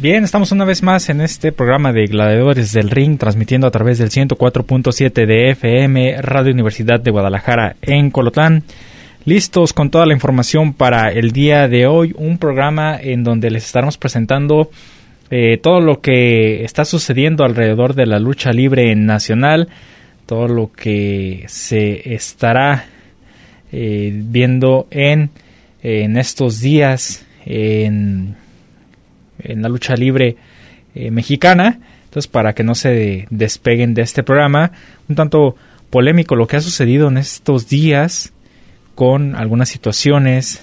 Bien, estamos una vez más en este programa de Gladiadores del Ring, transmitiendo a través del 104.7 de FM, Radio Universidad de Guadalajara en Colotán. Listos con toda la información para el día de hoy, un programa en donde les estaremos presentando eh, todo lo que está sucediendo alrededor de la lucha libre nacional, todo lo que se estará eh, viendo en, en estos días en en la lucha libre eh, mexicana. Entonces, para que no se despeguen de este programa, un tanto polémico lo que ha sucedido en estos días con algunas situaciones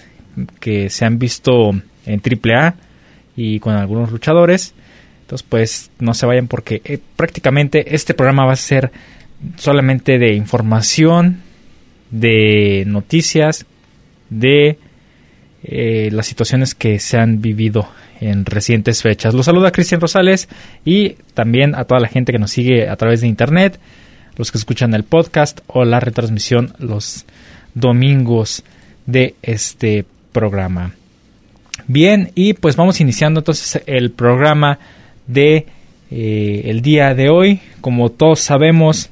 que se han visto en AAA y con algunos luchadores. Entonces, pues no se vayan porque eh, prácticamente este programa va a ser solamente de información, de noticias, de eh, las situaciones que se han vivido en recientes fechas. Los saluda Cristian Rosales y también a toda la gente que nos sigue a través de internet, los que escuchan el podcast o la retransmisión los domingos de este programa. Bien, y pues vamos iniciando entonces el programa de eh, el día de hoy. Como todos sabemos,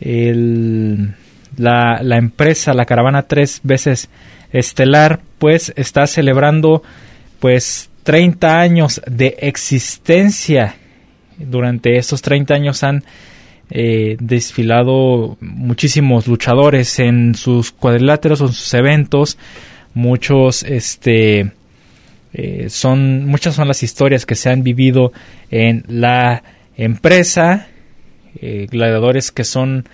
la, la empresa, la caravana tres veces estelar, pues está celebrando pues 30 años de existencia. Durante estos 30 años han eh, desfilado muchísimos luchadores en sus cuadriláteros en sus eventos. Muchos, este, eh, son, muchas son las historias que se han vivido en la empresa. Eh, gladiadores que son,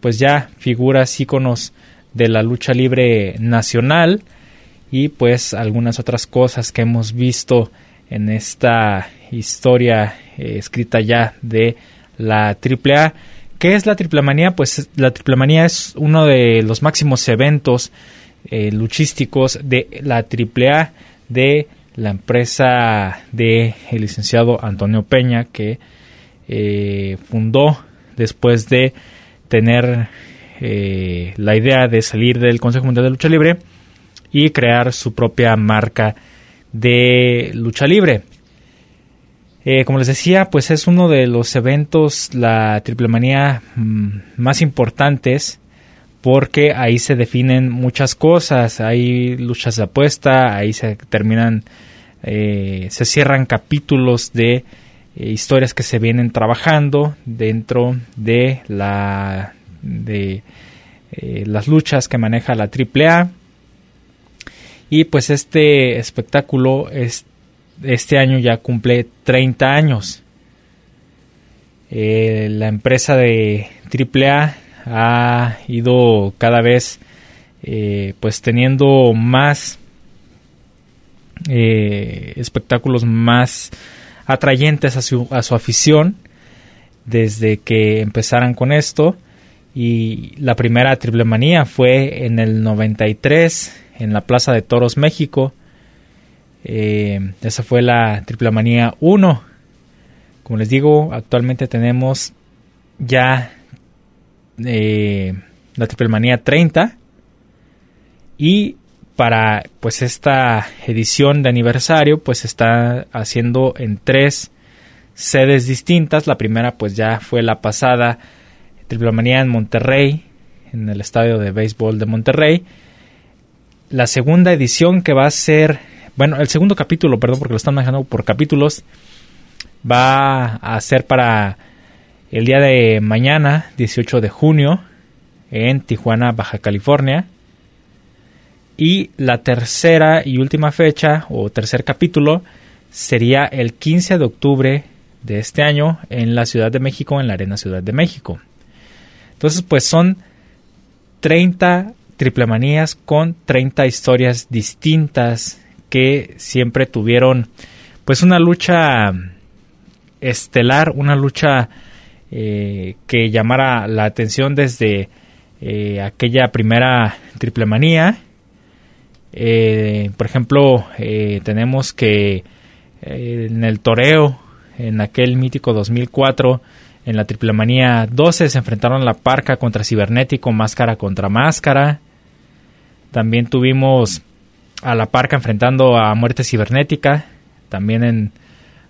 pues ya figuras, íconos de la lucha libre nacional y pues algunas otras cosas que hemos visto en esta historia eh, escrita ya de la AAA. ¿Qué es la triple manía? Pues la triple manía es uno de los máximos eventos eh, luchísticos de la AAA de la empresa de licenciado Antonio Peña que eh, fundó después de tener la idea de salir del Consejo Mundial de Lucha Libre y crear su propia marca de lucha libre. Eh, como les decía, pues es uno de los eventos, la triple manía mm, más importantes, porque ahí se definen muchas cosas, hay luchas de apuesta, ahí se terminan, eh, se cierran capítulos de eh, historias que se vienen trabajando dentro de la de las luchas que maneja la AAA y pues este espectáculo es, este año ya cumple 30 años. Eh, la empresa de AAA ha ido cada vez eh, pues teniendo más eh, espectáculos más atrayentes a su, a su afición desde que empezaran con esto y la primera triple manía fue en el 93 en la Plaza de Toros, México. Eh, esa fue la Triple Manía 1. Como les digo, actualmente tenemos ya eh, la Triple Manía 30. Y para pues esta edición de aniversario pues está haciendo en tres sedes distintas. La primera pues ya fue la pasada Triple Manía en Monterrey, en el estadio de béisbol de Monterrey la segunda edición que va a ser, bueno, el segundo capítulo, perdón, porque lo están manejando por capítulos, va a ser para el día de mañana, 18 de junio, en Tijuana, Baja California. Y la tercera y última fecha, o tercer capítulo, sería el 15 de octubre de este año en la Ciudad de México, en la Arena Ciudad de México. Entonces, pues son 30 triplemanías con 30 historias distintas que siempre tuvieron pues una lucha estelar, una lucha eh, que llamara la atención desde eh, aquella primera triplemanía. Eh, por ejemplo, tenemos que en el toreo, en aquel mítico 2004, en la triplemanía 12 se enfrentaron la parca contra cibernético, máscara contra máscara. También tuvimos a la parca enfrentando a muerte cibernética, también en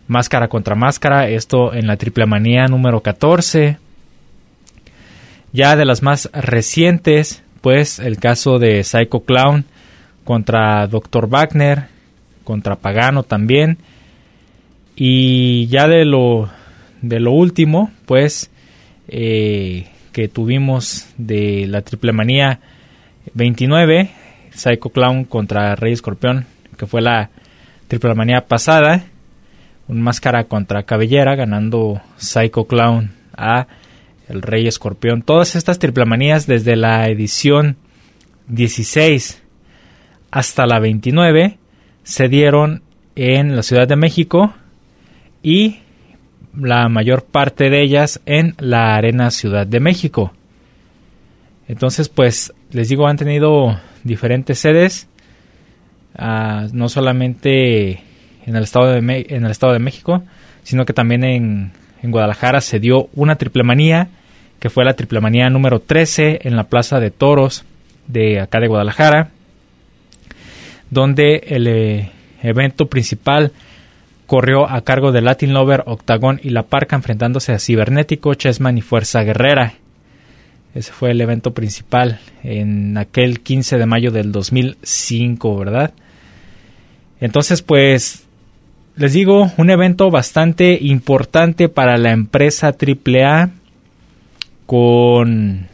máscara contra máscara, esto en la triple manía número 14. Ya de las más recientes, pues el caso de Psycho Clown contra Dr. Wagner, contra Pagano también. Y ya de lo, de lo último, pues eh, que tuvimos de la triple manía 29, Psycho Clown contra Rey Escorpión, que fue la triple manía pasada. Un máscara contra cabellera, ganando Psycho Clown a el Rey Escorpión. Todas estas triplamanías desde la edición 16 hasta la 29 se dieron en la Ciudad de México y la mayor parte de ellas en la Arena Ciudad de México. Entonces, pues, les digo, han tenido diferentes sedes, ah, no solamente en el, estado de en el Estado de México, sino que también en, Guadalajara se dio una triplemanía, que fue la triplemanía número 13 en la Plaza de Toros de acá de Guadalajara, donde el eh, evento principal corrió a cargo de Latin Lover, Octagon y La Parca enfrentándose a Cibernético, Chessman y Fuerza Guerrera. Ese fue el evento principal en aquel 15 de mayo del 2005, ¿verdad? Entonces, pues, les digo, un evento bastante importante para la empresa AAA con,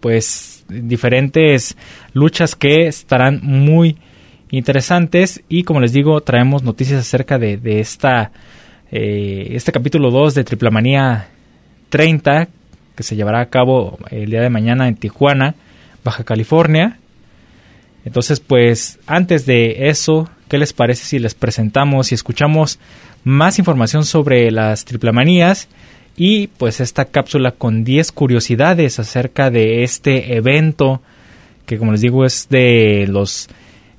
pues, diferentes luchas que estarán muy interesantes y como les digo traemos noticias acerca de, esta eh, este capítulo 2 de Triplamanía 30 que se llevará a cabo el día de mañana en Tijuana, Baja California. Entonces, pues antes de eso, ¿qué les parece si les presentamos y escuchamos más información sobre las triplamanías y pues esta cápsula con 10 curiosidades acerca de este evento que como les digo es de los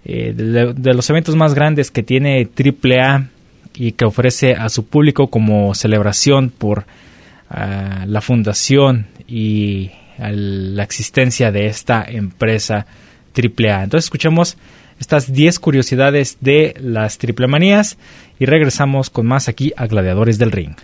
eh, de, los eventos más grandes que tiene AAA y que ofrece a su público como celebración por la fundación y la existencia de esta empresa AAA. Entonces escuchemos estas 10 curiosidades de las triplemanías y regresamos con más aquí a Gladiadores del Ring.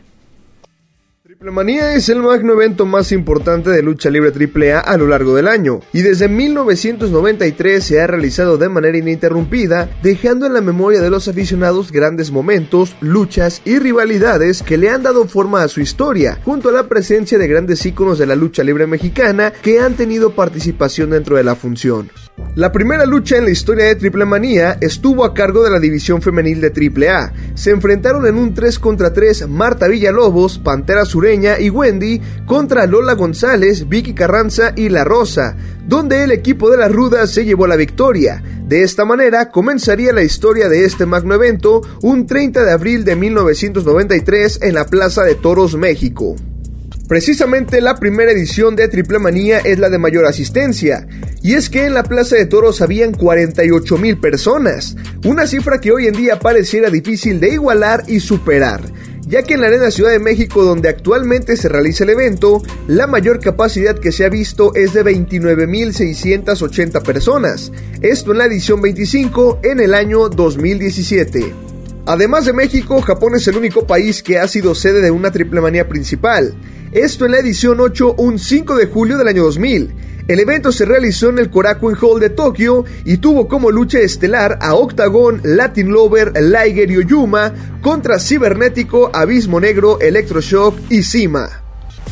Triplemanía es el magno evento más importante de lucha libre AAA a lo largo del año y desde 1993 se ha realizado de manera ininterrumpida, dejando en la memoria de los aficionados grandes momentos, luchas y rivalidades que le han dado forma a su historia, junto a la presencia de grandes íconos de la lucha libre mexicana que han tenido participación dentro de la función. La primera lucha en la historia de Triple Manía estuvo a cargo de la división femenil de AAA. Se enfrentaron en un 3 contra 3 Marta Villalobos, Pantera Sureña y Wendy contra Lola González, Vicky Carranza y La Rosa, donde el equipo de las rudas se llevó la victoria. De esta manera comenzaría la historia de este magno evento un 30 de abril de 1993 en la Plaza de Toros, México. Precisamente la primera edición de Triple Manía es la de mayor asistencia, y es que en la Plaza de Toros habían 48 mil personas, una cifra que hoy en día pareciera difícil de igualar y superar, ya que en la Arena Ciudad de México donde actualmente se realiza el evento, la mayor capacidad que se ha visto es de 29.680 personas, esto en la edición 25 en el año 2017. Además de México, Japón es el único país que ha sido sede de una triple manía principal. Esto en la edición 8, un 5 de julio del año 2000. El evento se realizó en el Korakuen Hall de Tokio y tuvo como lucha estelar a Octagon, Latin Lover, Liger y Oyuma contra Cibernético, Abismo Negro, Electroshock y Sima.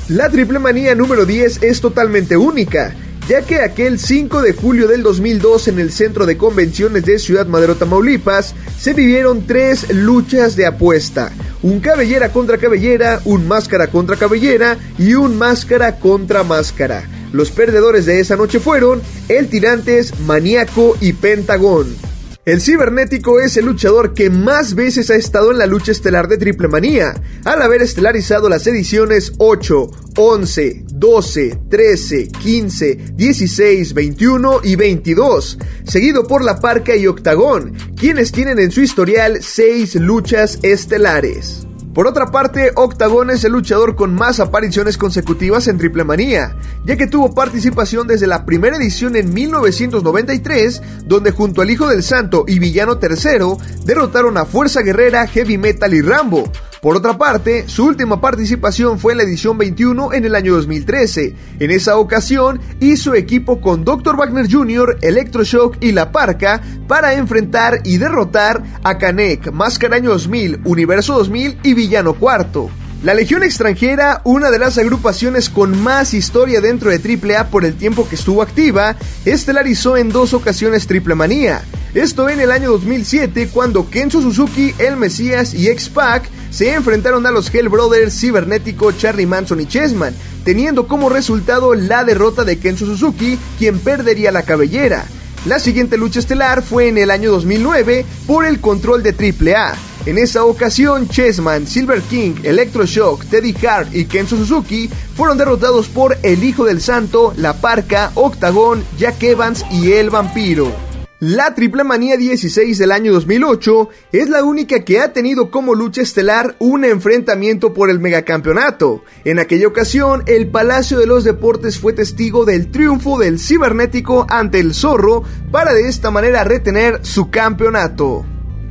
La triple manía número 10 es totalmente única ya que aquel 5 de julio del 2002 en el Centro de Convenciones de Ciudad Madero, Tamaulipas, se vivieron tres luchas de apuesta. Un cabellera contra cabellera, un máscara contra cabellera y un máscara contra máscara. Los perdedores de esa noche fueron el Tirantes, Maníaco y Pentagón. El cibernético es el luchador que más veces ha estado en la lucha estelar de Triple Manía, al haber estelarizado las ediciones 8, 11, 12, 13, 15, 16, 21 y 22, seguido por La Parca y Octagón, quienes tienen en su historial 6 luchas estelares. Por otra parte, Octagon es el luchador con más apariciones consecutivas en Triple Manía, ya que tuvo participación desde la primera edición en 1993, donde junto al Hijo del Santo y Villano III derrotaron a Fuerza Guerrera, Heavy Metal y Rambo, por otra parte, su última participación fue en la edición 21 en el año 2013. En esa ocasión hizo equipo con Dr. Wagner Jr., Electroshock y La Parca para enfrentar y derrotar a Kanek, Máscara Año 2000, Universo 2000 y Villano Cuarto. La Legión Extranjera, una de las agrupaciones con más historia dentro de AAA por el tiempo que estuvo activa, estelarizó en dos ocasiones Triple Manía. Esto en el año 2007 cuando Kenzo Suzuki, El Mesías y X-Pac se enfrentaron a los Hell Brothers Cibernético, Charlie Manson y Chessman, teniendo como resultado la derrota de Kenzo Suzuki, quien perdería la cabellera. La siguiente lucha estelar fue en el año 2009 por el control de AAA. En esa ocasión, Chessman, Silver King, Electroshock, Teddy Hart y Kenzo Suzuki fueron derrotados por El Hijo del Santo, La Parca, Octagón, Jack Evans y El Vampiro. La Triple Manía 16 del año 2008 es la única que ha tenido como lucha estelar un enfrentamiento por el megacampeonato. En aquella ocasión, el Palacio de los Deportes fue testigo del triunfo del cibernético ante el zorro para de esta manera retener su campeonato.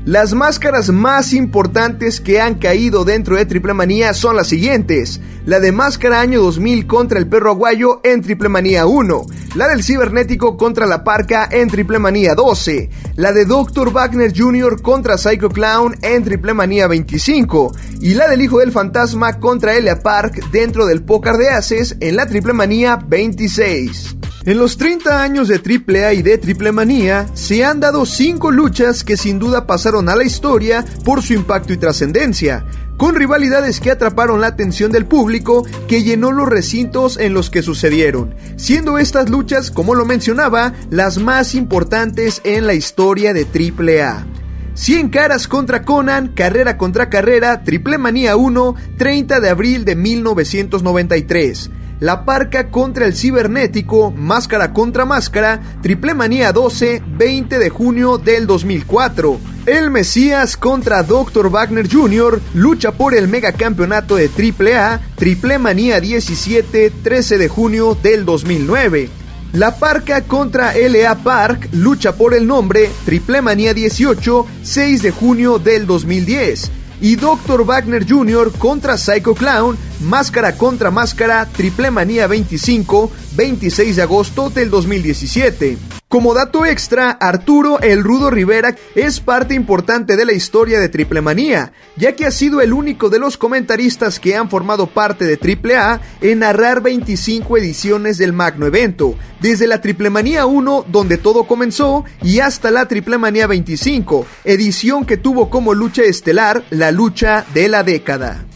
Las máscaras más importantes que han caído dentro de Triple Manía son las siguientes. La de Máscara Año 2000 contra el Perro Aguayo en Triple Manía 1. La del Cibernético contra la Parca en Triple Manía 12. La de Dr. Wagner Jr. contra Psycho Clown en Triple Manía 25. Y la del Hijo del Fantasma contra Elia Park dentro del Pócar de Aces en la Triple Manía 26. En los 30 años de AAA y de Triple Manía, se han dado 5 luchas que sin duda pasaron a la historia por su impacto y trascendencia, con rivalidades que atraparon la atención del público que llenó los recintos en los que sucedieron, siendo estas luchas, como lo mencionaba, las más importantes en la historia de AAA. 100 caras contra Conan, carrera contra carrera, Triple Manía 1, 30 de abril de 1993. La Parca contra el Cibernético, Máscara contra Máscara, Triple Manía 12, 20 de junio del 2004. El Mesías contra Dr. Wagner Jr. lucha por el megacampeonato de AAA, Triple Manía 17, 13 de junio del 2009. La Parca contra LA Park lucha por el nombre Triple Manía 18, 6 de junio del 2010 y Dr. Wagner Jr. contra Psycho Clown, Máscara contra Máscara, Triple Manía 25, 26 de agosto del 2017. Como dato extra, Arturo El Rudo Rivera es parte importante de la historia de Triple Manía, ya que ha sido el único de los comentaristas que han formado parte de Triple A en narrar 25 ediciones del magno evento, desde la Triple Manía 1, donde todo comenzó, y hasta la Triple Manía 25, edición que tuvo como lucha estelar la lucha de la década.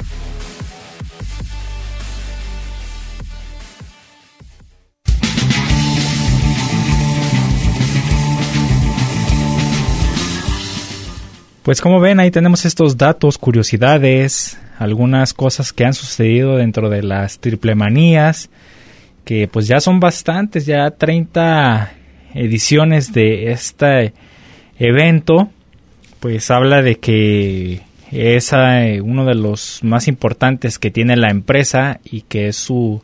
Pues como ven, ahí tenemos estos datos, curiosidades, algunas cosas que han sucedido dentro de las triple manías, que pues ya son bastantes, ya 30 ediciones de este evento, pues habla de que es eh, uno de los más importantes que tiene la empresa y que es su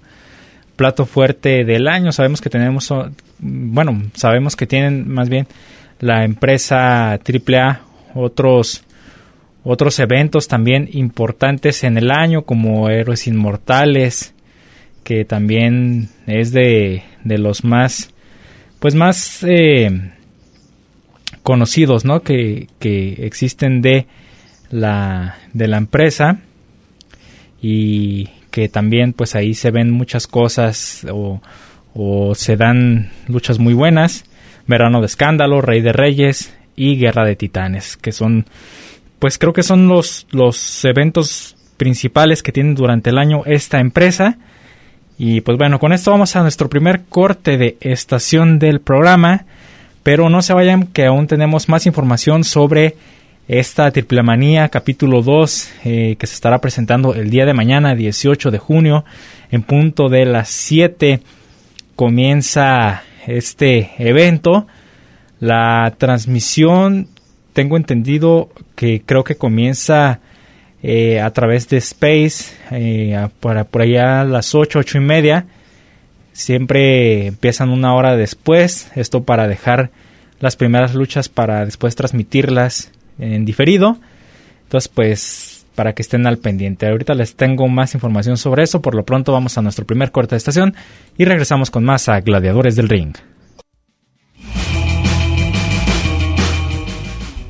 plato fuerte del año. Sabemos que tenemos, bueno, sabemos que tienen más bien la empresa AAA otros otros eventos también importantes en el año como Héroes Inmortales que también es de, de los más pues más eh, conocidos ¿no? que, que existen de la de la empresa y que también pues ahí se ven muchas cosas o, o se dan luchas muy buenas. Verano de Escándalo, Rey de Reyes y Guerra de Titanes, que son, pues creo que son los, los eventos principales que tiene durante el año esta empresa. Y pues bueno, con esto vamos a nuestro primer corte de estación del programa. Pero no se vayan que aún tenemos más información sobre esta Triple Manía capítulo 2 eh, que se estará presentando el día de mañana 18 de junio en punto de las 7 comienza este evento la transmisión tengo entendido que creo que comienza eh, a través de Space eh, para por allá a las 8 8 y media siempre empiezan una hora después esto para dejar las primeras luchas para después transmitirlas en diferido. Entonces, pues, para que estén al pendiente. Ahorita les tengo más información sobre eso. Por lo pronto vamos a nuestro primer corte de estación y regresamos con más a Gladiadores del Ring.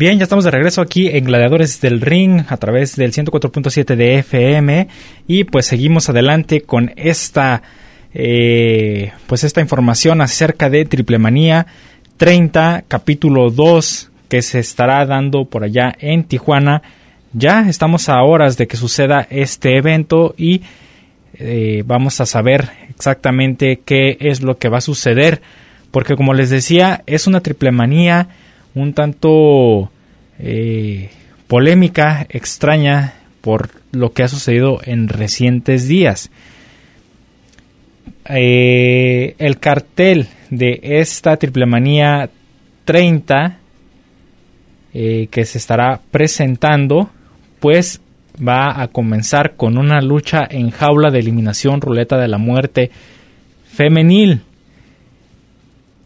Bien, ya estamos de regreso aquí en Gladiadores del Ring a través del 104.7 de FM y pues seguimos adelante con esta eh, pues esta información acerca de Triple Manía. 30 capítulo 2 que se estará dando por allá en Tijuana. Ya estamos a horas de que suceda este evento y eh, vamos a saber exactamente qué es lo que va a suceder. Porque como les decía es una Triple Manía un tanto eh, polémica, extraña por lo que ha sucedido en recientes días. Eh, el cartel de esta Triple Manía 30 eh, que se estará presentando, pues va a comenzar con una lucha en jaula de eliminación ruleta de la muerte femenil.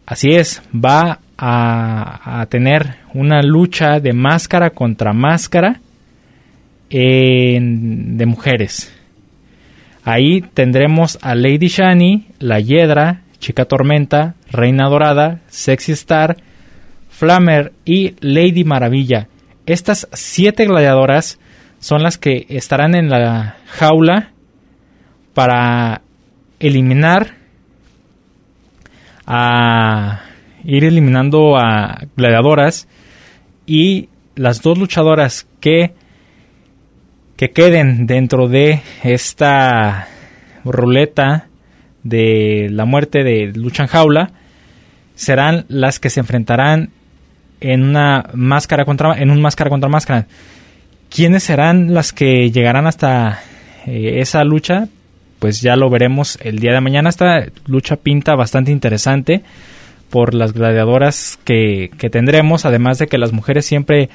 Así es, va a, tener una lucha de máscara contra máscara de mujeres. Ahí tendremos a Lady Shani, La Hiedra, Chica Tormenta, Reina Dorada, Sexy Star, Flammer y Lady Maravilla. Estas siete gladiadoras son las que estarán en la jaula para eliminar a ir eliminando a gladiadoras y las dos luchadoras que que queden dentro de esta ruleta de la muerte de lucha jaula serán las que se enfrentarán en una máscara contra en un máscara contra máscara. ¿Quiénes serán las que llegarán hasta eh, esa lucha? Pues ya lo veremos el día de mañana. Esta lucha pinta bastante interesante por las gladiadoras que, tendremos, además de que las mujeres siempre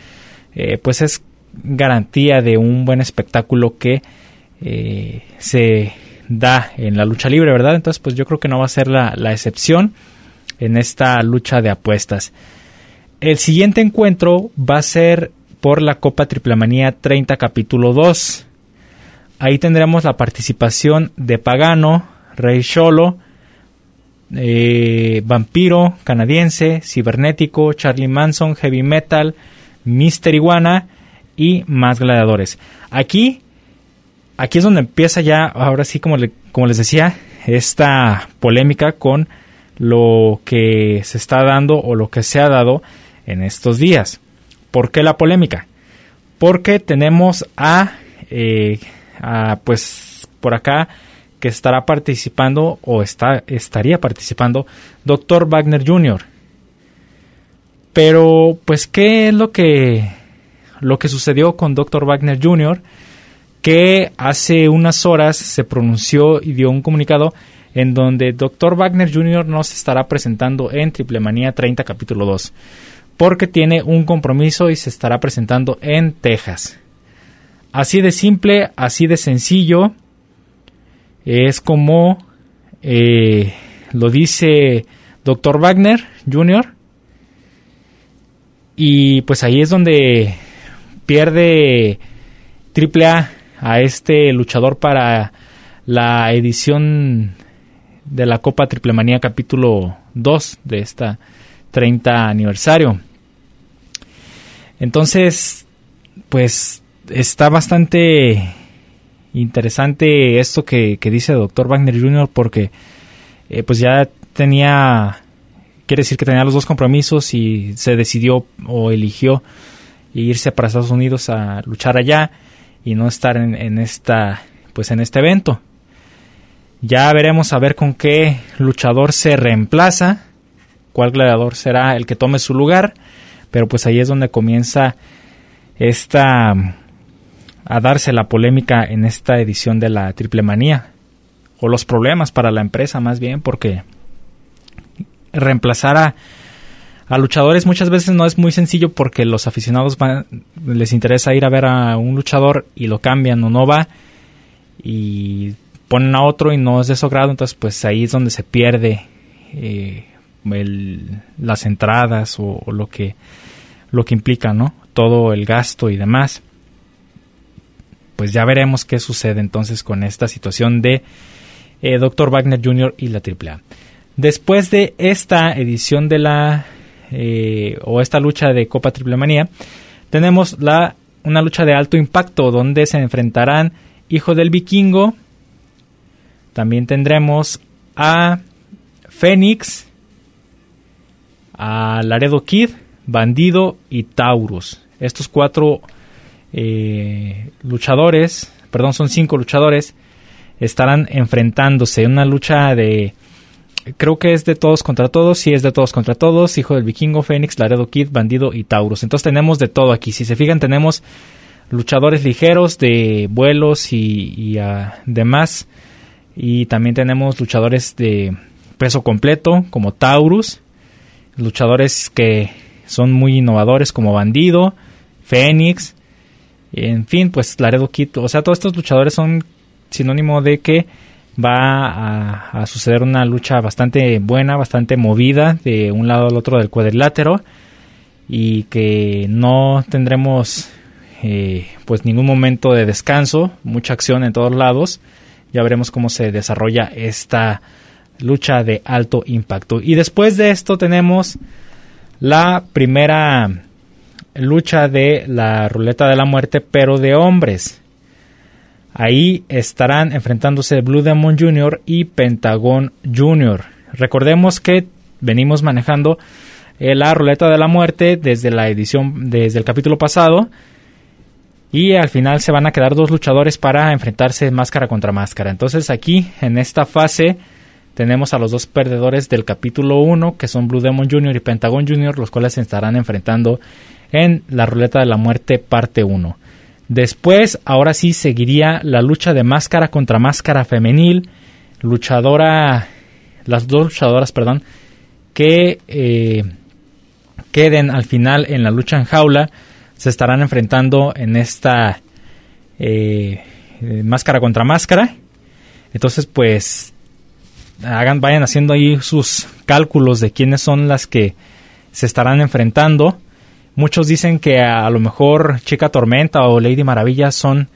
eh, pues es garantía de un buen espectáculo que eh, se da en la lucha libre, ¿verdad? Entonces pues yo creo que no va a ser la, excepción en esta lucha de apuestas. El siguiente encuentro va a ser por la Copa Triplemanía 30 capítulo 2. Ahí tendremos la participación de Pagano, Rey Cholo, eh, vampiro canadiense, cibernético, Charlie Manson, heavy metal, Mister Iguana y más gladiadores. Aquí, aquí es donde empieza ya, ahora sí, como, como les decía, esta polémica con lo que se está dando o lo que se ha dado en estos días. ¿Por qué la polémica? Porque tenemos a, eh, a pues por acá que estará participando o está, estaría participando Dr. Wagner Jr. Pero, pues, ¿qué es lo que, lo que sucedió con Dr. Wagner Jr.? Que hace unas horas se pronunció y dio un comunicado en donde Dr. Wagner Jr. nos estará presentando en Triple Manía 30 capítulo 2, porque tiene un compromiso y se estará presentando en Texas. Así de simple, así de sencillo, es como eh, lo dice Dr. Wagner Jr. Y pues ahí es donde pierde AAA a este luchador para la edición de la Copa Triple Manía capítulo 2 de esta 30 aniversario. Entonces, pues está bastante interesante esto que, dice el doctor Wagner Jr. porque eh, pues ya tenía, quiere decir que tenía los dos compromisos y se decidió o eligió irse para Estados Unidos a luchar allá y no estar en, en esta pues en este evento. Ya veremos a ver con qué luchador se reemplaza, cuál gladiador será el que tome su lugar, pero pues ahí es donde comienza esta a darse la polémica en esta edición de la Triple Manía o los problemas para la empresa más bien porque reemplazar a, a luchadores muchas veces no es muy sencillo porque los aficionados les interesa ir a ver a un luchador y lo cambian o no va y ponen a otro y no es de su grado, entonces pues ahí es donde se pierde eh, las entradas o, lo que lo que implica, ¿no? Todo el gasto y demás. Pues ya veremos qué sucede entonces con esta situación de eh, Dr. Wagner Jr. y la AAA. Después de esta edición de la eh, o esta lucha de Copa Triple Manía, tenemos la una lucha de alto impacto donde se enfrentarán Hijo del Vikingo también tendremos a Fénix, a Laredo Kid, Bandido y Taurus. Estos cuatro eh, luchadores, perdón, son cinco luchadores, estarán enfrentándose en una lucha de creo que es de todos contra todos, sí es de todos contra todos, Hijo del Vikingo, Fénix, Laredo Kid, Bandido y Taurus. Entonces tenemos de todo aquí. Si se fijan, tenemos luchadores ligeros de vuelos y, ah, demás y también tenemos luchadores de peso completo como Taurus, luchadores que son muy innovadores como Bandido, Fénix, en fin, pues Laredo Kid, o sea, todos estos luchadores son sinónimo de que va a, suceder una lucha bastante buena, bastante movida de un lado al otro del cuadrilátero y que no tendremos eh, pues ningún momento de descanso, mucha acción en todos lados ya veremos cómo se desarrolla esta lucha de alto impacto. Y después de esto tenemos la primera lucha de la ruleta de la muerte, pero de hombres. Ahí estarán enfrentándose Blue Demon Jr. y Pentagon Jr. Recordemos que venimos manejando eh, la ruleta de la muerte desde la edición, desde el capítulo pasado y al final se van a quedar dos luchadores para enfrentarse máscara contra máscara. Entonces aquí en esta fase tenemos a los dos perdedores del capítulo 1 que son Blue Demon Jr. y Pentagon Jr. los cuales se estarán enfrentando en la ruleta de la muerte parte 1. Después, ahora sí seguiría la lucha de máscara contra máscara femenil, luchadora, las dos luchadoras, perdón, que eh, queden al final en la lucha en jaula se estarán enfrentando en esta eh, máscara contra máscara. Entonces, pues, hagan, vayan haciendo ahí sus cálculos de quiénes son las que se estarán enfrentando. Muchos dicen que a, lo mejor Chica Tormenta o Lady Maravilla son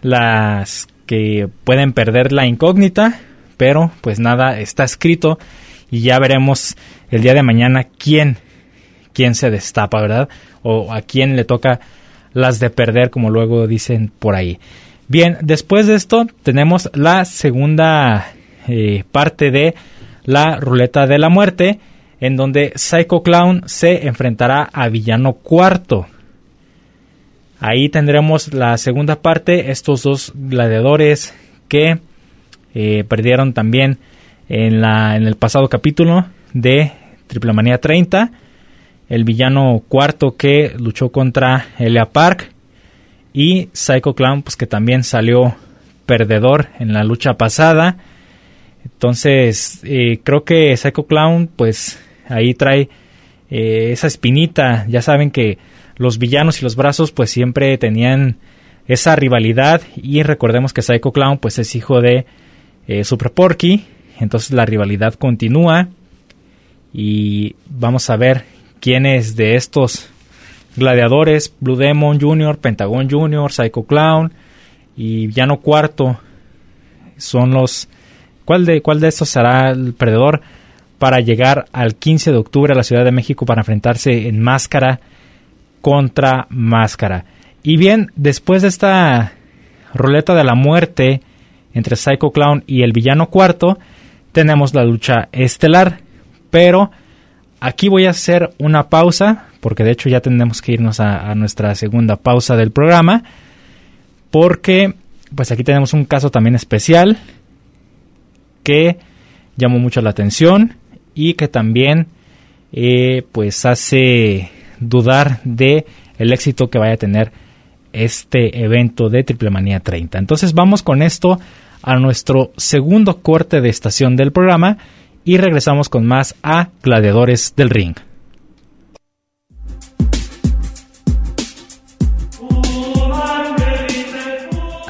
las que pueden perder la incógnita, pero pues nada está escrito y ya veremos el día de mañana quién quién se destapa, ¿verdad? O a quién le toca las de perder, como luego dicen por ahí. Bien, después de esto tenemos la segunda eh, parte de la ruleta de la muerte, en donde Psycho Clown se enfrentará a Villano Cuarto. Ahí tendremos la segunda parte, estos dos gladiadores que eh, perdieron también en, la, en el pasado capítulo de Triple Manía 30 el villano cuarto que luchó contra Elia Park y Psycho Clown pues que también salió perdedor en la lucha pasada. Entonces eh, creo que Psycho Clown pues ahí trae eh, esa espinita. Ya saben que los villanos y los brazos pues siempre tenían esa rivalidad y recordemos que Psycho Clown pues es hijo de eh, Super Porky. Entonces la rivalidad continúa y vamos a ver quiénes de estos gladiadores, Blue Demon Jr., Pentagon Jr., Psycho Clown y Villano Cuarto son los... ¿Cuál de, cuál de estos será el perdedor? para llegar al 15 de octubre a la Ciudad de México para enfrentarse en máscara contra máscara. Y bien, después de esta ruleta de la muerte entre Psycho Clown y el villano cuarto, tenemos la lucha estelar. Pero aquí voy a hacer una pausa, porque de hecho ya tenemos que irnos a, a nuestra segunda pausa del programa, porque pues aquí tenemos un caso también especial que llamó mucho la atención y que también eh, pues hace dudar de el éxito que vaya a tener este evento de Triple Manía 30. Entonces vamos con esto a nuestro segundo corte de estación del programa y regresamos con más a Gladiadores del Ring.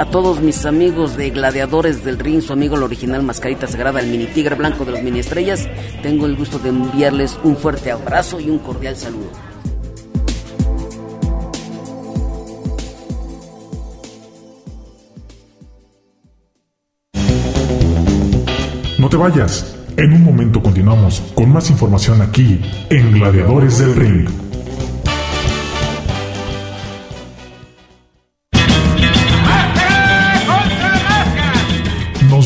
A todos mis amigos de Gladiadores del Ring, su amigo el original Mascarita Sagrada, el mini tigre blanco de los mini estrellas, tengo el gusto de enviarles un fuerte abrazo y un cordial saludo. No te vayas. En un momento continuamos con más información aquí en Gladiadores del Ring.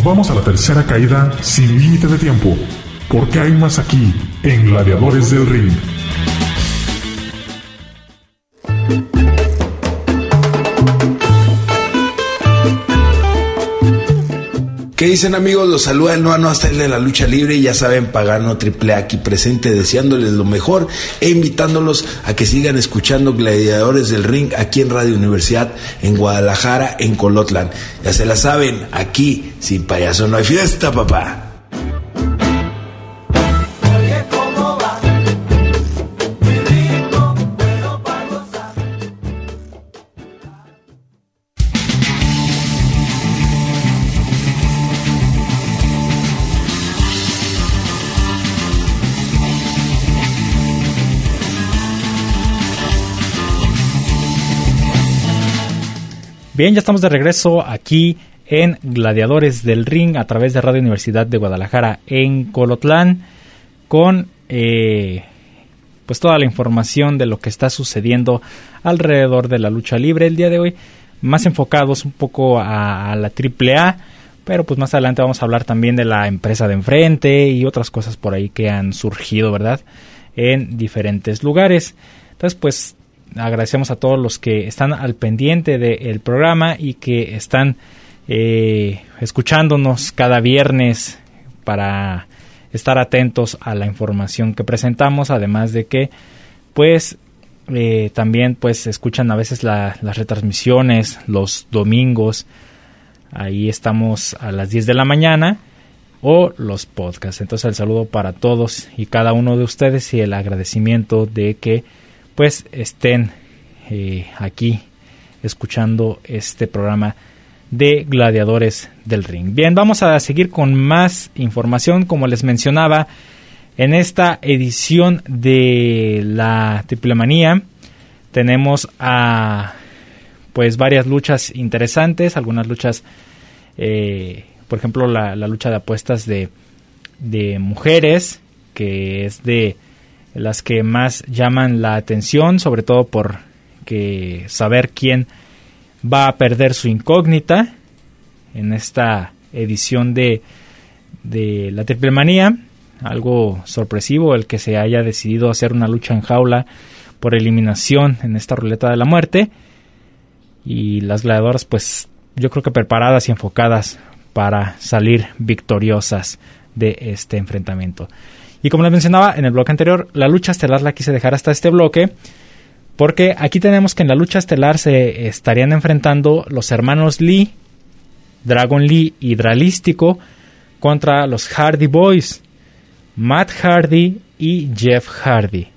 Vamos a la tercera caída sin límite de tiempo, porque hay más aquí en Gladiadores del Ring. ¿Qué dicen amigos? Los saluda el Noa No hasta el de la lucha libre y ya saben, Pagano Triple aquí presente deseándoles lo mejor e invitándolos a que sigan escuchando Gladiadores del Ring aquí en Radio Universidad en Guadalajara, en Colotlan. Ya se la saben, aquí sin payaso no hay fiesta, papá. Bien, ya estamos de regreso aquí en Gladiadores del Ring a través de Radio Universidad de Guadalajara en Colotlán con eh, pues toda la información de lo que está sucediendo alrededor de la lucha libre el día de hoy, más enfocados un poco a, a la AAA, pero pues más adelante vamos a hablar también de la empresa de enfrente y otras cosas por ahí que han surgido, ¿verdad? En diferentes lugares. Entonces, pues agradecemos a todos los que están al pendiente del programa y que están eh, escuchándonos cada viernes para estar atentos a la información que presentamos, además de que pues eh, también pues escuchan a veces las retransmisiones los domingos, ahí estamos a las 10 de la mañana o los podcasts. Entonces el saludo para todos y cada uno de ustedes y el agradecimiento de que pues estén eh, aquí escuchando este programa de Gladiadores del Ring. Bien, vamos a seguir con más información, como les mencionaba, en esta edición de la Triplemanía tenemos a pues varias luchas interesantes, algunas luchas, eh, por ejemplo, la, la, lucha de apuestas de, de mujeres, que es de las que más llaman la atención, sobre todo por que saber quién va a perder su incógnita en esta edición de, de la Triple Manía. Algo sorpresivo el que se haya decidido hacer una lucha en jaula por eliminación en esta ruleta de la muerte. Y las gladiadoras, pues yo creo que preparadas y enfocadas para salir victoriosas de este enfrentamiento. Y como les mencionaba en el bloque anterior, la lucha estelar la quise dejar hasta este bloque. Porque aquí tenemos que en la lucha estelar se estarían enfrentando los hermanos Lee, Dragon Lee y Dralístico contra los Hardy Boys, Matt Hardy y Jeff Hardy.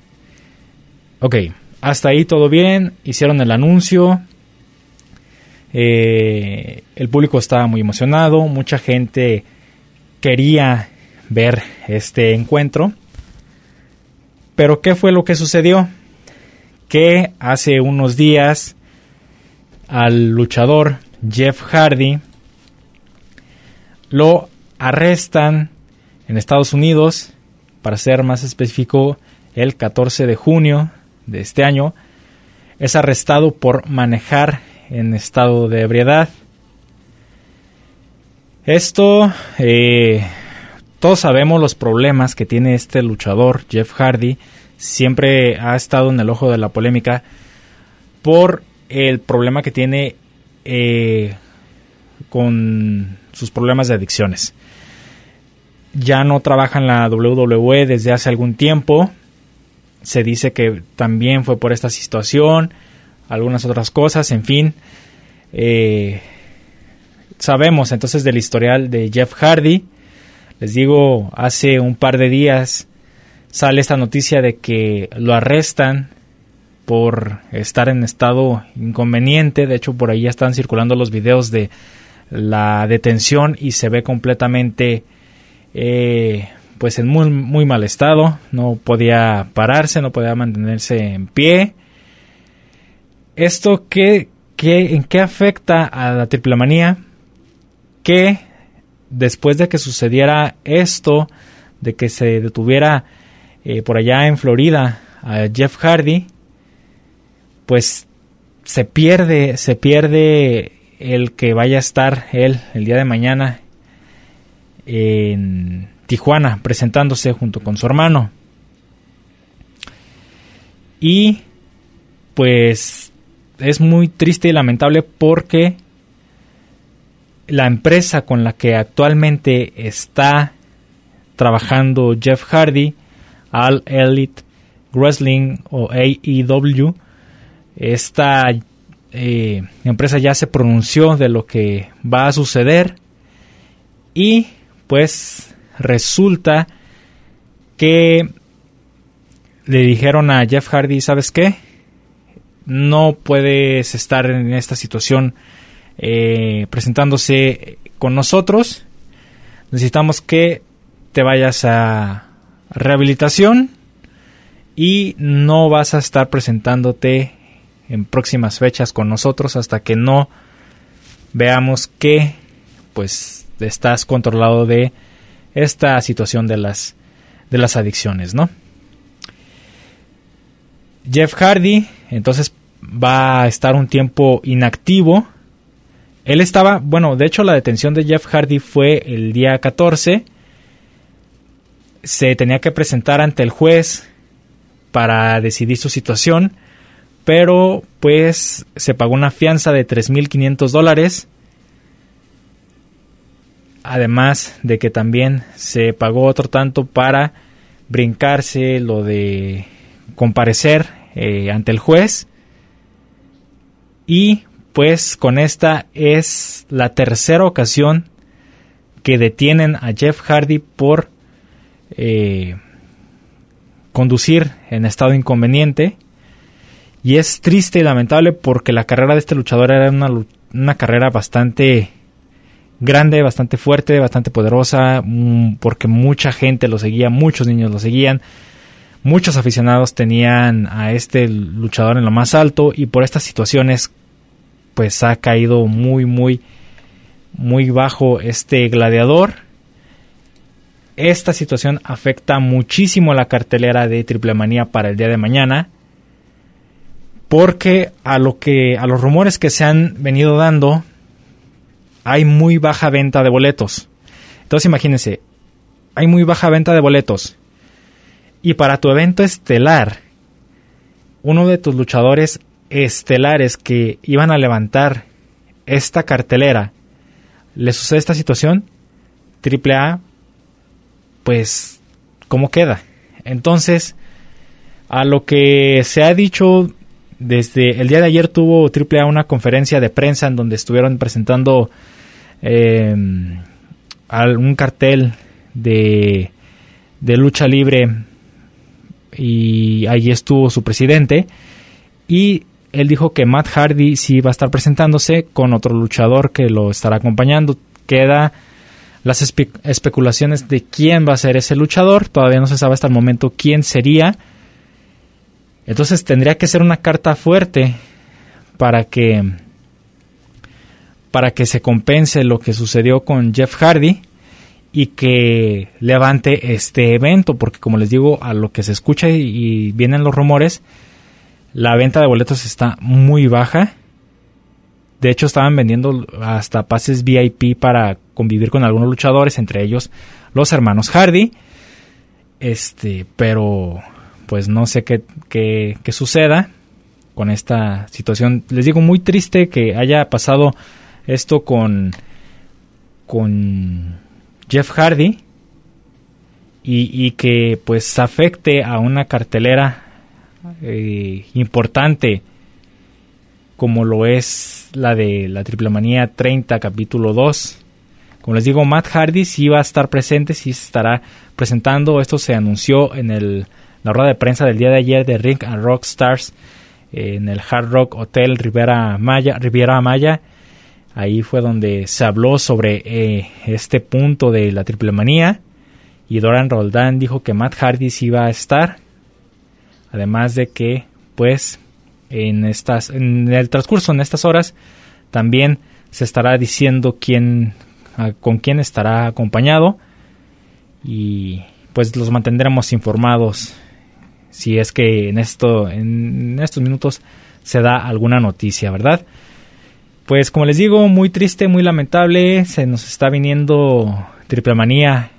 Ok, hasta ahí todo bien, hicieron el anuncio, eh, el público estaba muy emocionado, mucha gente quería ver este encuentro. Pero ¿qué fue lo que sucedió? Que hace unos días al luchador Jeff Hardy lo arrestan en Estados Unidos, para ser más específico, el 14 de junio de este año. Es arrestado por manejar en estado de ebriedad. Esto, eh, todos sabemos los problemas que tiene este luchador, Jeff Hardy. Siempre ha estado en el ojo de la polémica por el problema que tiene eh, con sus problemas de adicciones. Ya no trabaja en la WWE desde hace algún tiempo. Se dice que también fue por esta situación algunas otras cosas, en fin. Eh, sabemos entonces del historial de Jeff Hardy. Les digo, hace un par de días sale esta noticia de que lo arrestan por estar en estado inconveniente. De hecho, por ahí están circulando los videos de la detención y se ve completamente eh, pues en muy, mal estado. No podía pararse, no podía mantenerse en pie. ¿Esto qué, en qué afecta a la triple manía? Que después de que sucediera esto, de que se detuviera eh, por allá en Florida a Jeff Hardy, pues se pierde, se pierde el que vaya a estar él el día de mañana en Tijuana presentándose junto con su hermano. Y pues es muy triste y lamentable porque la empresa con la que actualmente está trabajando Jeff Hardy, All Elite Wrestling o AEW, esta eh, empresa ya se pronunció de lo que va a suceder y pues resulta que le dijeron a Jeff Hardy, ¿sabes qué? no puedes estar en esta situación eh, presentándose con nosotros. Necesitamos que te vayas a rehabilitación y no vas a estar presentándote en próximas fechas con nosotros hasta que no veamos que pues estás controlado de esta situación de las de las adicciones, ¿no? Jeff Hardy entonces va a estar un tiempo inactivo. Él estaba, bueno, de hecho la detención de Jeff Hardy fue el día 14. Se tenía que presentar ante el juez para decidir su situación, pero pues se pagó una fianza de 3.500 dólares. Además de que también se pagó otro tanto para brincarse lo de comparecer eh, ante el juez y pues con esta es la tercera ocasión que detienen a Jeff Hardy por eh, conducir en estado inconveniente. Y es triste y lamentable porque la carrera de este luchador era una, una carrera bastante grande, bastante fuerte, bastante poderosa, mm, porque mucha gente lo seguía, muchos niños lo seguían, muchos aficionados tenían a este luchador en lo más alto y por estas situaciones pues ha caído muy, muy, muy bajo este gladiador. Esta situación afecta muchísimo la cartelera de Triple Manía para el día de mañana. Porque a lo que. a los rumores que se han venido dando. Hay muy baja venta de boletos. Entonces imagínense. Hay muy baja venta de boletos. Y para tu evento estelar. Uno de tus luchadores estelares que iban a levantar esta cartelera, le sucede esta situación, AAA, pues cómo queda. Entonces, a lo que se ha dicho desde el día de ayer tuvo AAA una conferencia de prensa en donde estuvieron presentando eh, un cartel de, de lucha libre y ahí estuvo su presidente y él dijo que Matt Hardy sí va a estar presentándose con otro luchador que lo estará acompañando. Queda las especulaciones de quién va a ser ese luchador. Todavía no se sabe hasta el momento quién sería. Entonces tendría que ser una carta fuerte para que para que se compense lo que sucedió con Jeff Hardy y que levante este evento, porque como les digo, a lo que se escucha y, vienen los rumores, la venta de boletos está muy baja. De hecho, estaban vendiendo hasta pases VIP para convivir con algunos luchadores, entre ellos los hermanos Hardy. Este, pero pues no sé qué, suceda con esta situación. Les digo, muy triste que haya pasado esto con, con Jeff Hardy y, que pues afecte a una cartelera eh, importante como lo es la de la Triple Manía 30 capítulo 2. Como les digo, Matt Hardy sí va a estar presente, sí estará presentando. Esto se anunció en el, la rueda de prensa del día de ayer de Ring and Rock Stars en el Hard Rock Hotel Riviera Maya. Riviera Maya Ahí fue donde se habló sobre eh, este punto de la triple manía. Y Doran Roldán dijo que Matt Hardy sí iba a estar. Además de que, pues, en, estas, en el transcurso, en estas horas, también se estará diciendo quién, con quién estará acompañado. Y pues los mantendremos informados si es que en, esto, en estos minutos se da alguna noticia, ¿verdad? Pues como les digo, muy triste, muy lamentable, se nos está viniendo triple manía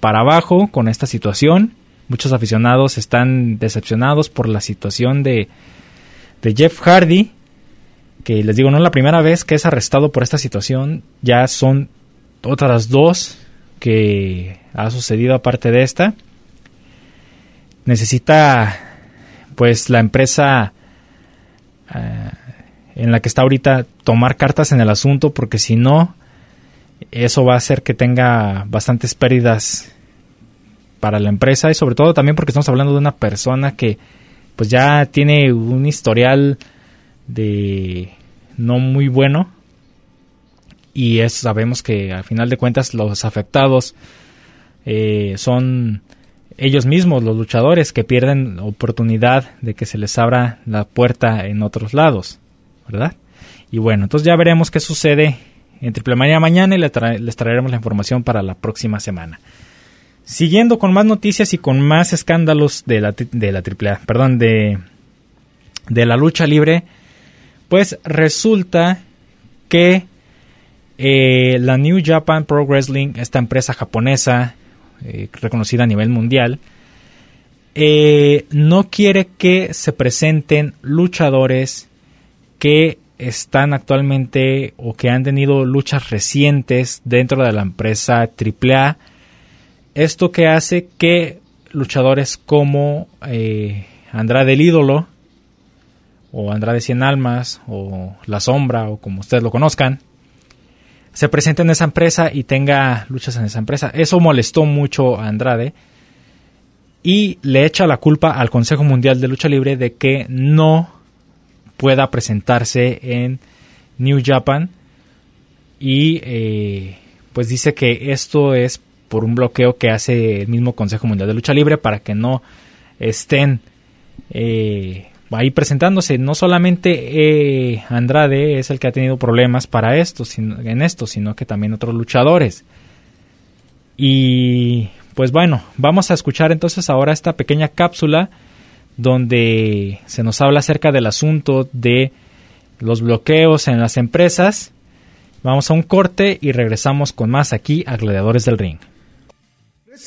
para abajo con esta situación. Muchos aficionados están decepcionados por la situación de, de Jeff Hardy, que les digo, no es la primera vez que es arrestado por esta situación, ya son otras dos que ha sucedido aparte de esta. Necesita pues la empresa eh, en la que está ahorita tomar cartas en el asunto porque si no eso va a hacer que tenga bastantes pérdidas para la empresa y sobre todo también porque estamos hablando de una persona que pues ya tiene un historial de no muy bueno y es, sabemos que al final de cuentas los afectados eh, son ellos mismos, los luchadores, que pierden oportunidad de que se les abra la puerta en otros lados. ¿verdad? Y bueno, entonces ya veremos qué sucede en Triple Manía mañana y les, traeremos la información para la próxima semana. Siguiendo con más noticias y con más escándalos de la, de la AAA, perdón, de, de la lucha libre, pues resulta que eh, la New Japan Pro Wrestling, esta empresa japonesa eh, reconocida a nivel mundial, eh, no quiere que se presenten luchadores que están actualmente o que han tenido luchas recientes dentro de la empresa AAA. Esto que hace que luchadores como eh, Andrade el ídolo o Andrade Cien Almas o La Sombra o como ustedes lo conozcan se presenten en esa empresa y tenga luchas en esa empresa. Eso molestó mucho a Andrade y le echa la culpa al Consejo Mundial de Lucha Libre de que no pueda presentarse en New Japan y eh, pues dice que esto es por un bloqueo que hace el mismo Consejo Mundial de Lucha Libre para que no estén eh, ahí presentándose. No solamente eh, Andrade es el que ha tenido problemas para esto, en esto, sino que también otros luchadores. Y pues bueno, vamos a escuchar entonces ahora esta pequeña cápsula donde se nos habla acerca del asunto de los bloqueos en las empresas. Vamos a un corte y regresamos con más aquí a Gladiadores del Ring.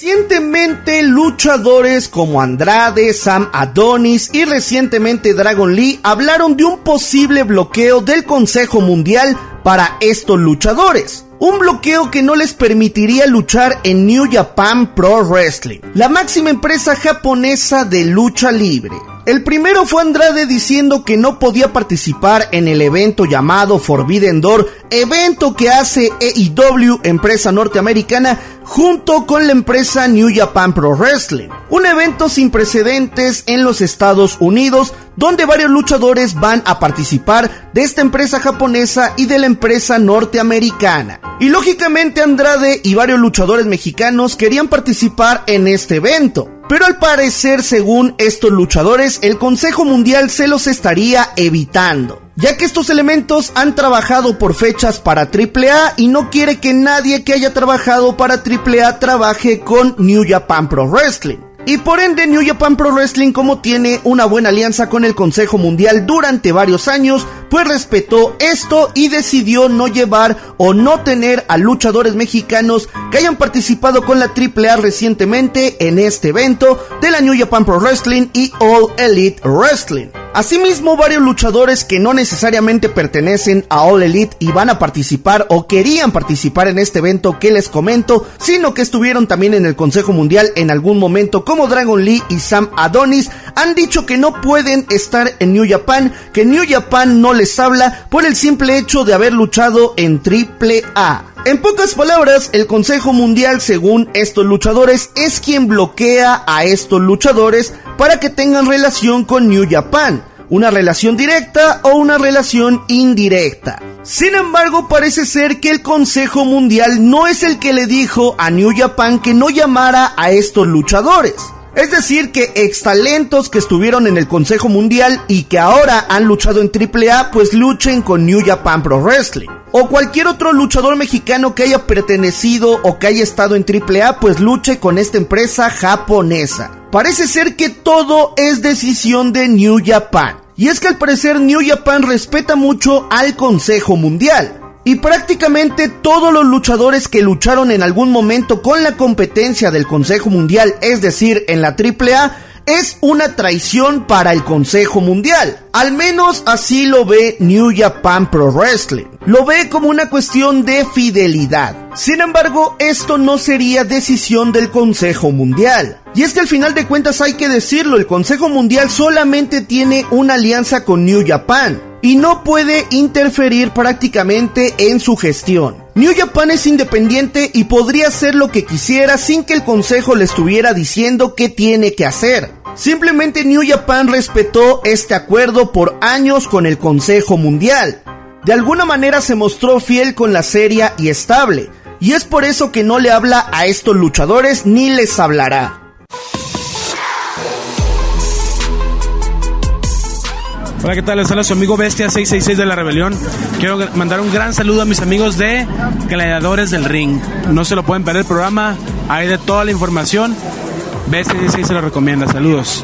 Recientemente luchadores como Andrade, Sam Adonis y recientemente Dragon Lee hablaron de un posible bloqueo del Consejo Mundial para estos luchadores. un bloqueo que no les permitiría luchar en New Japan Pro Wrestling, la máxima empresa japonesa de lucha libre. El primero fue Andrade diciendo que no podía participar en el evento llamado Forbidden Door, evento que hace EIW, empresa norteamericana, junto con la empresa New Japan Pro Wrestling. Un evento sin precedentes en los Estados Unidos, donde varios luchadores van a participar de esta empresa japonesa y de la empresa norteamericana. Y lógicamente Andrade y varios luchadores mexicanos querían participar en este evento. Pero al parecer, según estos luchadores, el Consejo Mundial se los estaría evitando, ya que estos elementos han trabajado por fechas para AAA y no quiere que nadie que haya trabajado para AAA trabaje con New Japan Pro Wrestling. Y por ende New Japan Pro Wrestling como tiene una buena alianza con el Consejo Mundial durante varios años, pues respetó esto y decidió no llevar o no tener a luchadores mexicanos que hayan participado con la AAA recientemente en este evento de la New Japan Pro Wrestling y All Elite Wrestling. Asimismo, varios luchadores que no necesariamente pertenecen a All Elite y van a participar o querían participar en este evento que les comento, sino que estuvieron también en el Consejo Mundial en algún momento como Dragon Lee y Sam Adonis, han dicho que no pueden estar en New Japan, que New Japan no les habla por el simple hecho de haber luchado en AAA. En pocas palabras, el Consejo Mundial, según estos luchadores, es quien bloquea a estos luchadores para que tengan relación con New Japan, una relación directa o una relación indirecta. Sin embargo, parece ser que el Consejo Mundial no es el que le dijo a New Japan que no llamara a estos luchadores. Es decir, que ex talentos que estuvieron en el Consejo Mundial y que ahora han luchado en AAA, pues luchen con New Japan Pro Wrestling. O cualquier otro luchador mexicano que haya pertenecido o que haya estado en AAA, pues luche con esta empresa japonesa. Parece ser que todo es decisión de New Japan. Y es que al parecer New Japan respeta mucho al Consejo Mundial. Y prácticamente todos los luchadores que lucharon en algún momento con la competencia del Consejo Mundial, es decir, en la AAA, es una traición para el Consejo Mundial. Al menos así lo ve New Japan Pro Wrestling. Lo ve como una cuestión de fidelidad. Sin embargo, esto no sería decisión del Consejo Mundial. Y es que al final de cuentas hay que decirlo, el Consejo Mundial solamente tiene una alianza con New Japan y no puede interferir prácticamente en su gestión. New Japan es independiente y podría hacer lo que quisiera sin que el consejo le estuviera diciendo qué tiene que hacer. Simplemente New Japan respetó este acuerdo por años con el Consejo Mundial. De alguna manera se mostró fiel con la serie y estable, y es por eso que no le habla a estos luchadores ni les hablará. Hola, ¿qué tal? Les habla su amigo Bestia 666 de la Rebelión. Quiero mandar un gran saludo a mis amigos de Gladiadores del Ring. No se lo pueden perder el programa, hay de toda la información. Bestia 666 se lo recomienda. Saludos.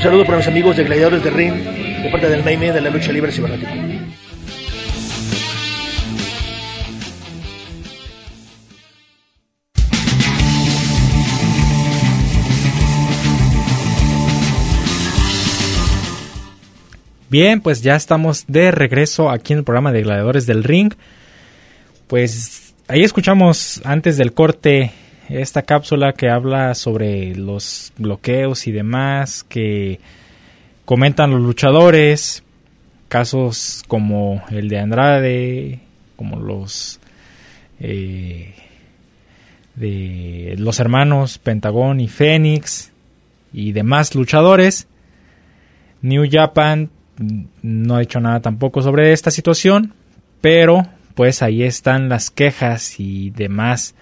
Un saludo para mis amigos de Gladiadores del Ring, de parte del Maime de la lucha libre cibernética. Bien, pues ya estamos de regreso aquí en el programa de Gladiadores del Ring. Pues ahí escuchamos antes del corte esta cápsula que habla sobre los bloqueos y demás que comentan los luchadores, casos como el de Andrade, como los eh, de los hermanos Pentagón y Fénix y demás luchadores. New Japan no ha hecho nada tampoco sobre esta situación, pero pues ahí están las quejas y demás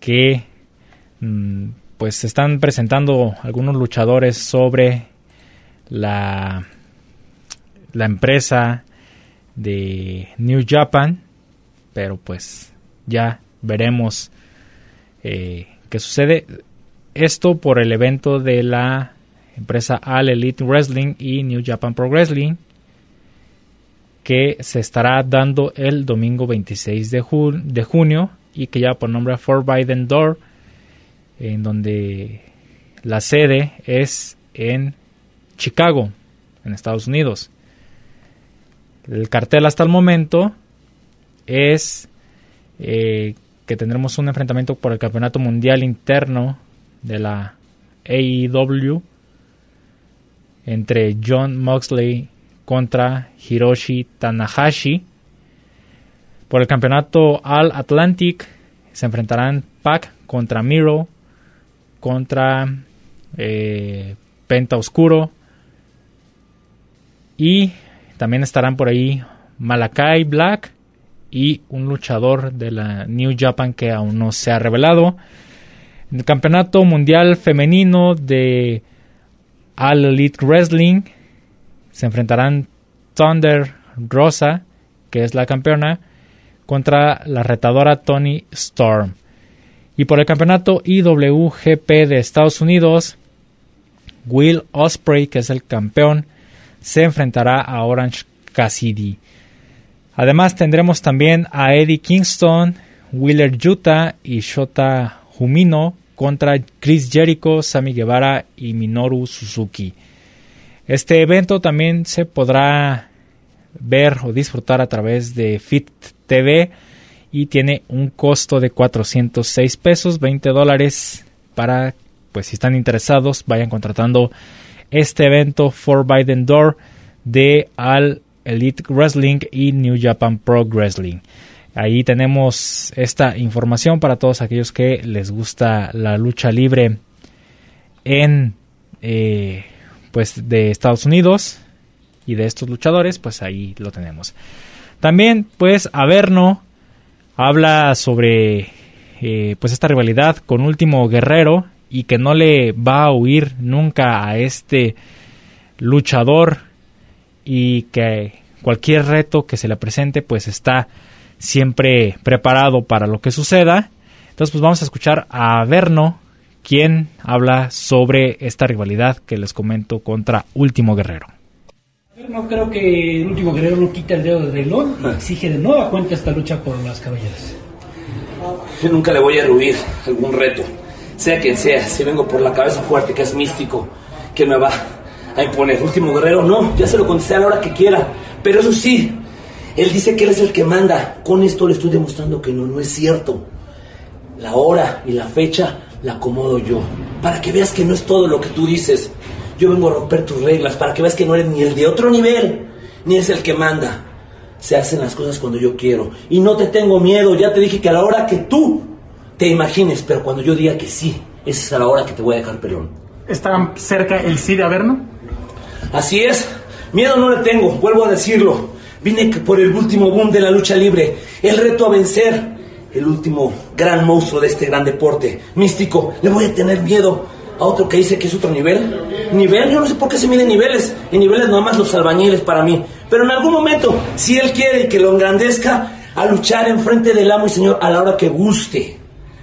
que mm, pues se están presentando algunos luchadores sobre la, la empresa de New Japan, pero pues ya veremos eh, qué sucede. Esto por el evento de la empresa All Elite Wrestling y New Japan Pro Wrestling que se estará dando el domingo 26 de, de junio y que lleva por nombre Forbidden Door, en donde la sede es en Chicago, en Estados Unidos. El cartel hasta el momento es eh, que tendremos un enfrentamiento por el campeonato mundial interno de la AEW entre John Moxley contra Hiroshi Tanahashi. Por el campeonato All Atlantic se enfrentarán Pac contra Miro, contra eh, Penta Oscuro y también estarán por ahí Malakai Black y un luchador de la New Japan que aún no se ha revelado. En el campeonato mundial femenino de All Elite Wrestling se enfrentarán Thunder Rosa, que es la campeona, contra la retadora Tony Storm. Y por el campeonato IWGP de Estados Unidos, Will Osprey, que es el campeón, se enfrentará a Orange Cassidy. Además tendremos también a Eddie Kingston, Wheeler Yuta y Shota Humino contra Chris Jericho, Sami Guevara y Minoru Suzuki. Este evento también se podrá ver o disfrutar a través de Fit TV y tiene un costo de 406 pesos, 20 dólares para, pues si están interesados, vayan contratando este evento Forbidden Door de All Elite Wrestling y New Japan Pro Wrestling. Ahí tenemos esta información para todos aquellos que les gusta la lucha libre en eh, pues de Estados Unidos y de estos luchadores, pues ahí lo tenemos. También, pues, Averno habla sobre eh, pues esta rivalidad con Último Guerrero y que no le va a huir nunca a este luchador y que cualquier reto que se le presente pues está siempre preparado para lo que suceda. Entonces pues vamos a escuchar a Averno quien habla sobre esta rivalidad que les comento contra Último Guerrero. No creo que el último guerrero no quita el dedo del reloj y exige de nueva cuenta esta lucha por las caballeras. Yo nunca le voy a ruir algún reto, sea quien sea. Si vengo por la cabeza fuerte, que es místico, que me va a imponer. Último guerrero, no, ya se lo contesté a la hora que quiera. Pero eso sí, él dice que él es el que manda. Con esto le estoy demostrando que no, no es cierto. La hora y la fecha la acomodo yo. Para que veas que no es todo lo que tú dices. Yo vengo a romper tus reglas para que veas que no eres ni el de otro nivel, ni es el que manda. Se hacen las cosas cuando yo quiero. Y no te tengo miedo. Ya te dije que a la hora que tú te imagines, pero cuando yo diga que sí, esa es a la hora que te voy a dejar pelón. ¿Está cerca el sí de Averno? Así es. Miedo no le tengo, vuelvo a decirlo. Vine por el último boom de la lucha libre, el reto a vencer, el último gran monstruo de este gran deporte. Místico, le voy a tener miedo a otro que dice que es otro nivel. Nivel, yo no sé por qué se miden niveles. En niveles nomás los albañiles para mí. Pero en algún momento, si él quiere que lo engrandezca, a luchar en frente del amo y señor a la hora que guste.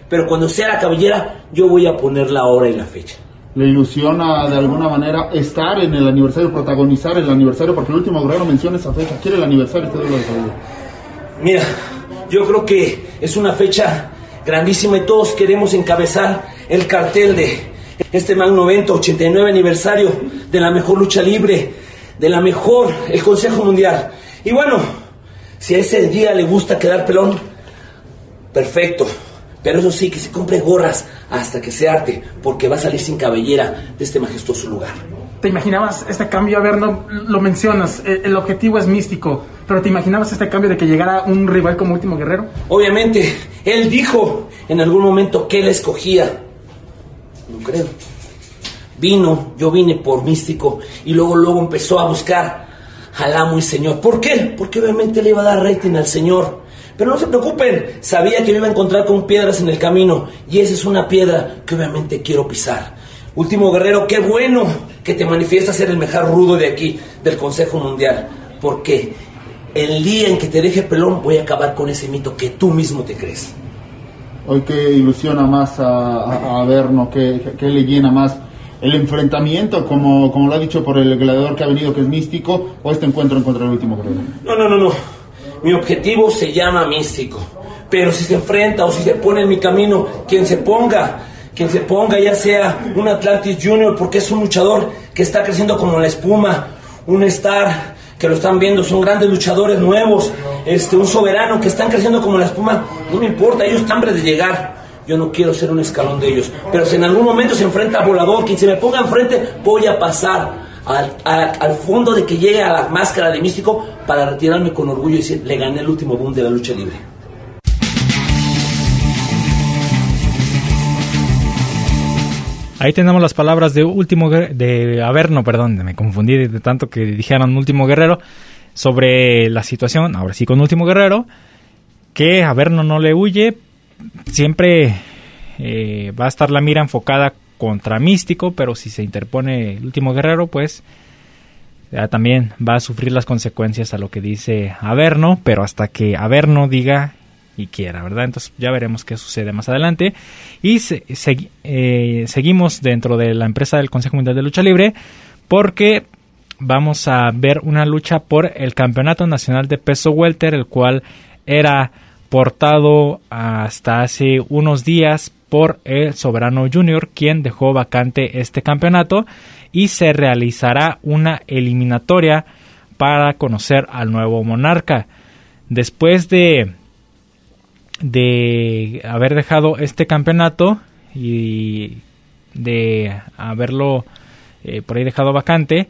Pero cuando sea la cabellera, yo voy a poner la hora y la fecha. ¿Le ilusiona de alguna manera estar en el aniversario, protagonizar el aniversario? Porque el último guerrero menciona esa fecha. ¿Quiere el aniversario? Usted lo Mira, yo creo que es una fecha grandísima y todos queremos encabezar el cartel de este magno evento, 89 aniversario de la mejor lucha libre, de la mejor, el Consejo Mundial. Y bueno, si a ese día le gusta quedar pelón, perfecto. Pero eso sí, que se compre gorras hasta que se arte, porque va a salir sin cabellera de este majestuoso lugar. ¿Te imaginabas este cambio? A ver, no lo mencionas, el, el objetivo es místico, pero ¿te imaginabas este cambio de que llegara un rival como Último Guerrero? Obviamente, él dijo en algún momento que él escogía. No creo. Vino, yo vine por místico y luego luego empezó a buscar al amo y señor. ¿Por qué? Porque obviamente le iba a dar rating al señor. Pero no se preocupen, sabía que me iba a encontrar con piedras en el camino y esa es una piedra que obviamente quiero pisar. Último guerrero, qué bueno que te manifiestas ser el mejor rudo de aquí, del Consejo Mundial, porque el día en que te deje pelón voy a acabar con ese mito que tú mismo te crees. Hoy que ilusiona más a, a, a Verno, que, que le llena más el enfrentamiento, como, como lo ha dicho por el gladiador que ha venido, que es místico, o este encuentro en contra del último guerrero. No, no, no, no. Mi objetivo se llama místico. Pero si se enfrenta o si se pone en mi camino, quien se ponga, quien se ponga, ya sea un Atlantis Junior, porque es un luchador que está creciendo como la espuma, un Star que lo están viendo, son grandes luchadores nuevos, este, un soberano que están creciendo como la espuma, no me importa, ellos están hambre de llegar. Yo no quiero ser un escalón de ellos. Pero si en algún momento se enfrenta a Volador, quien se me ponga enfrente, voy a pasar al, al fondo de que llegue a la máscara de místico para retirarme con orgullo y decir, le gané el último boom de la lucha libre. Ahí tenemos las palabras de último de Averno, perdón, me confundí de tanto que dijeron último guerrero sobre la situación, ahora sí con último guerrero, que Averno no le huye, siempre eh, va a estar la mira enfocada contra Místico, pero si se interpone el último guerrero, pues ya también va a sufrir las consecuencias a lo que dice Averno, pero hasta que Averno diga y quiera, ¿verdad? Entonces ya veremos qué sucede más adelante. Y eh, seguimos dentro de la empresa del Consejo Mundial de Lucha Libre porque vamos a ver una lucha por el Campeonato Nacional de Peso Welter, el cual era portado hasta hace unos días por el Soberano Junior, quien dejó vacante este campeonato y se realizará una eliminatoria para conocer al nuevo monarca. Después de de haber dejado este campeonato y de haberlo eh, por ahí dejado vacante,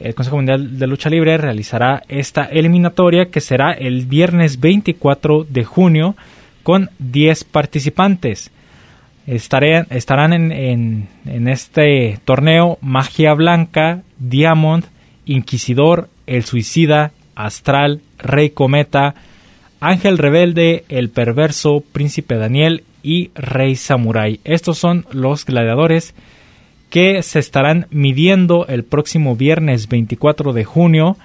el Consejo Mundial de Lucha Libre realizará esta eliminatoria que será el viernes 24 de junio con 10 participantes. Estarán en, en- en este torneo Magia Blanca, Diamond, Inquisidor, El Suicida, Astral, Rey Cometa, Ángel Rebelde, El Perverso, Príncipe Daniel y Rey Samurai. Estos son los gladiadores que se estarán midiendo el próximo viernes 24 de junio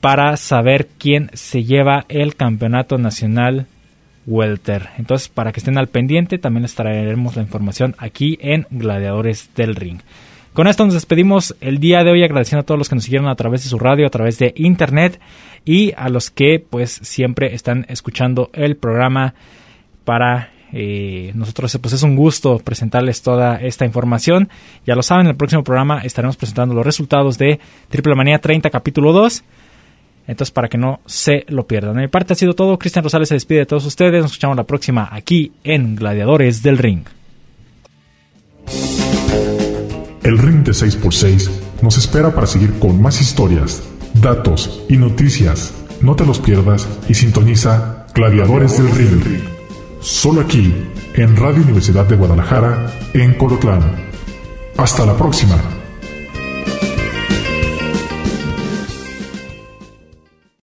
para saber quién se lleva el campeonato nacional welter. Entonces, para que estén al pendiente, también les traeremos la información aquí en Gladiadores del Ring. Con esto nos despedimos el día de hoy agradeciendo a todos los que nos siguieron a través de su radio, a través de internet y a los que pues siempre están escuchando el programa para eh, nosotros pues es un gusto presentarles toda esta información. Ya lo saben, en el próximo programa estaremos presentando los resultados de Triple Manía 30 capítulo 2. Entonces, para que no se lo pierdan. De mi parte ha sido todo. Cristian Rosales se despide de todos ustedes. Nos escuchamos la próxima aquí en Gladiadores del Ring. El ring de 6x6 nos espera para seguir con más historias, datos y noticias. No te los pierdas y sintoniza Gladiadores del Ring. Solo aquí, en Radio Universidad de Guadalajara, en Colotlán. Hasta la próxima.